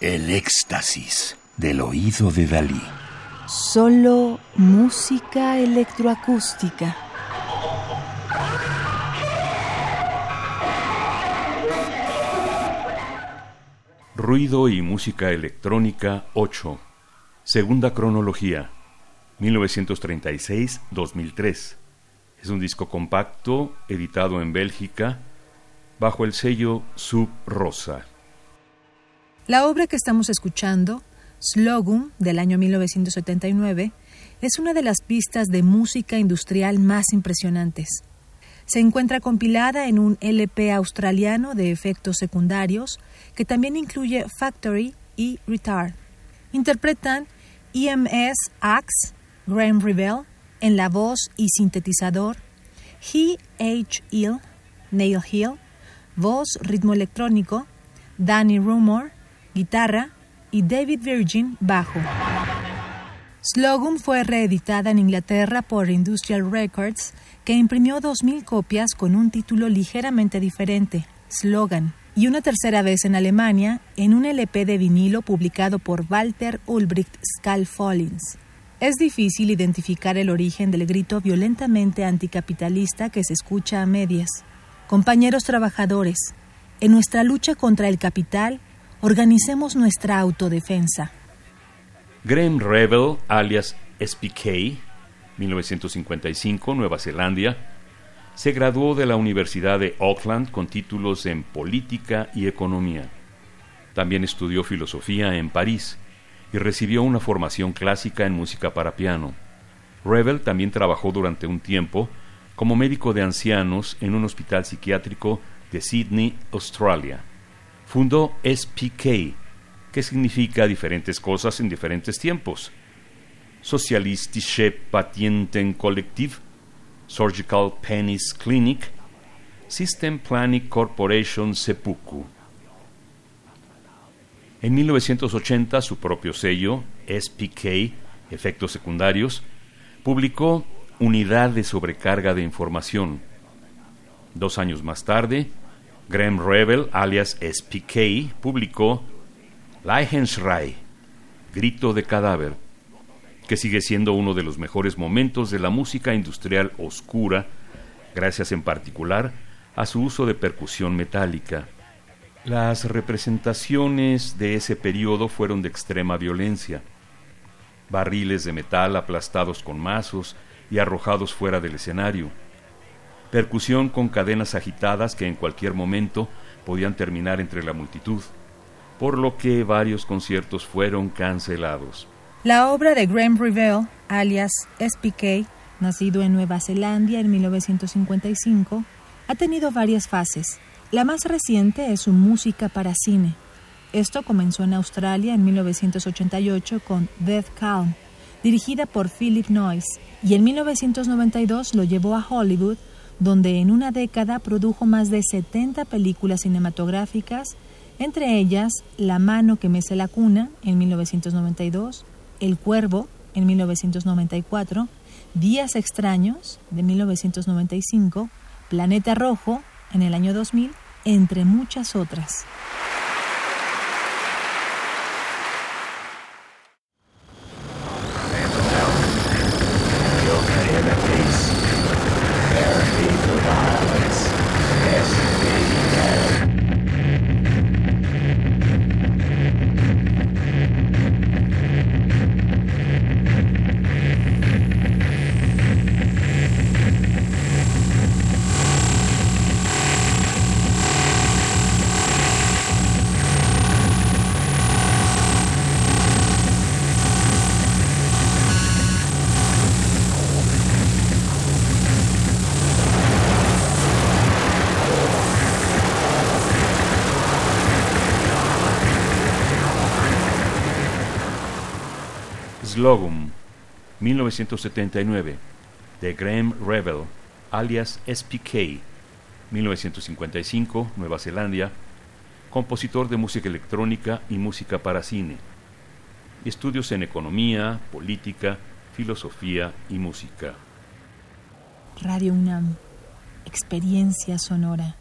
El éxtasis del oído de Dalí. Solo música electroacústica. Ruido y música electrónica 8. Segunda cronología. 1936-2003. Es un disco compacto editado en Bélgica bajo el sello Sub Rosa. La obra que estamos escuchando, Slogum, del año 1979, es una de las pistas de música industrial más impresionantes. Se encuentra compilada en un LP australiano de efectos secundarios que también incluye Factory y Retard. Interpretan EMS Axe, Graham Revell en la voz y sintetizador, He H. Hill, Neil Hill, voz, ritmo electrónico, Danny Rumor, guitarra y David Virgin, bajo. Slogum fue reeditada en Inglaterra por Industrial Records, que imprimió 2.000 copias con un título ligeramente diferente, Slogan, y una tercera vez en Alemania en un LP de vinilo publicado por Walter Ulbricht Skalfolins. Es difícil identificar el origen del grito violentamente anticapitalista que se escucha a medias. Compañeros trabajadores, en nuestra lucha contra el capital, organicemos nuestra autodefensa. Graham Revel, alias SPK, 1955, Nueva Zelanda, se graduó de la Universidad de Auckland con títulos en Política y Economía. También estudió filosofía en París y recibió una formación clásica en música para piano. Revel también trabajó durante un tiempo como médico de ancianos en un hospital psiquiátrico de Sydney, Australia. Fundó SPK, que significa diferentes cosas en diferentes tiempos. Socialistische Patienten Kollektiv, Surgical Penis Clinic, System Planning Corporation Seppuku. En 1980, su propio sello, SPK, Efectos Secundarios, publicó Unidad de Sobrecarga de Información. Dos años más tarde, Graham Revel, alias SPK, publicó Leichenschrei, Grito de Cadáver, que sigue siendo uno de los mejores momentos de la música industrial oscura, gracias en particular a su uso de percusión metálica. Las representaciones de ese periodo fueron de extrema violencia. Barriles de metal aplastados con mazos y arrojados fuera del escenario. Percusión con cadenas agitadas que en cualquier momento podían terminar entre la multitud, por lo que varios conciertos fueron cancelados. La obra de Graham Revell, alias SPK, nacido en Nueva Zelanda en 1955, ha tenido varias fases la más reciente es su música para cine. Esto comenzó en Australia en 1988 con Death Calm, dirigida por Philip Noyce, y en 1992 lo llevó a Hollywood, donde en una década produjo más de 70 películas cinematográficas, entre ellas La mano que mece la cuna en 1992, El cuervo en 1994, Días extraños de 1995, Planeta Rojo en el año 2000, entre muchas otras. Slogum, 1979, de Graham Revel, alias SPK, 1955, Nueva Zelanda, compositor de música electrónica y música para cine. Estudios en economía, política, filosofía y música. Radio UNAM, experiencia sonora.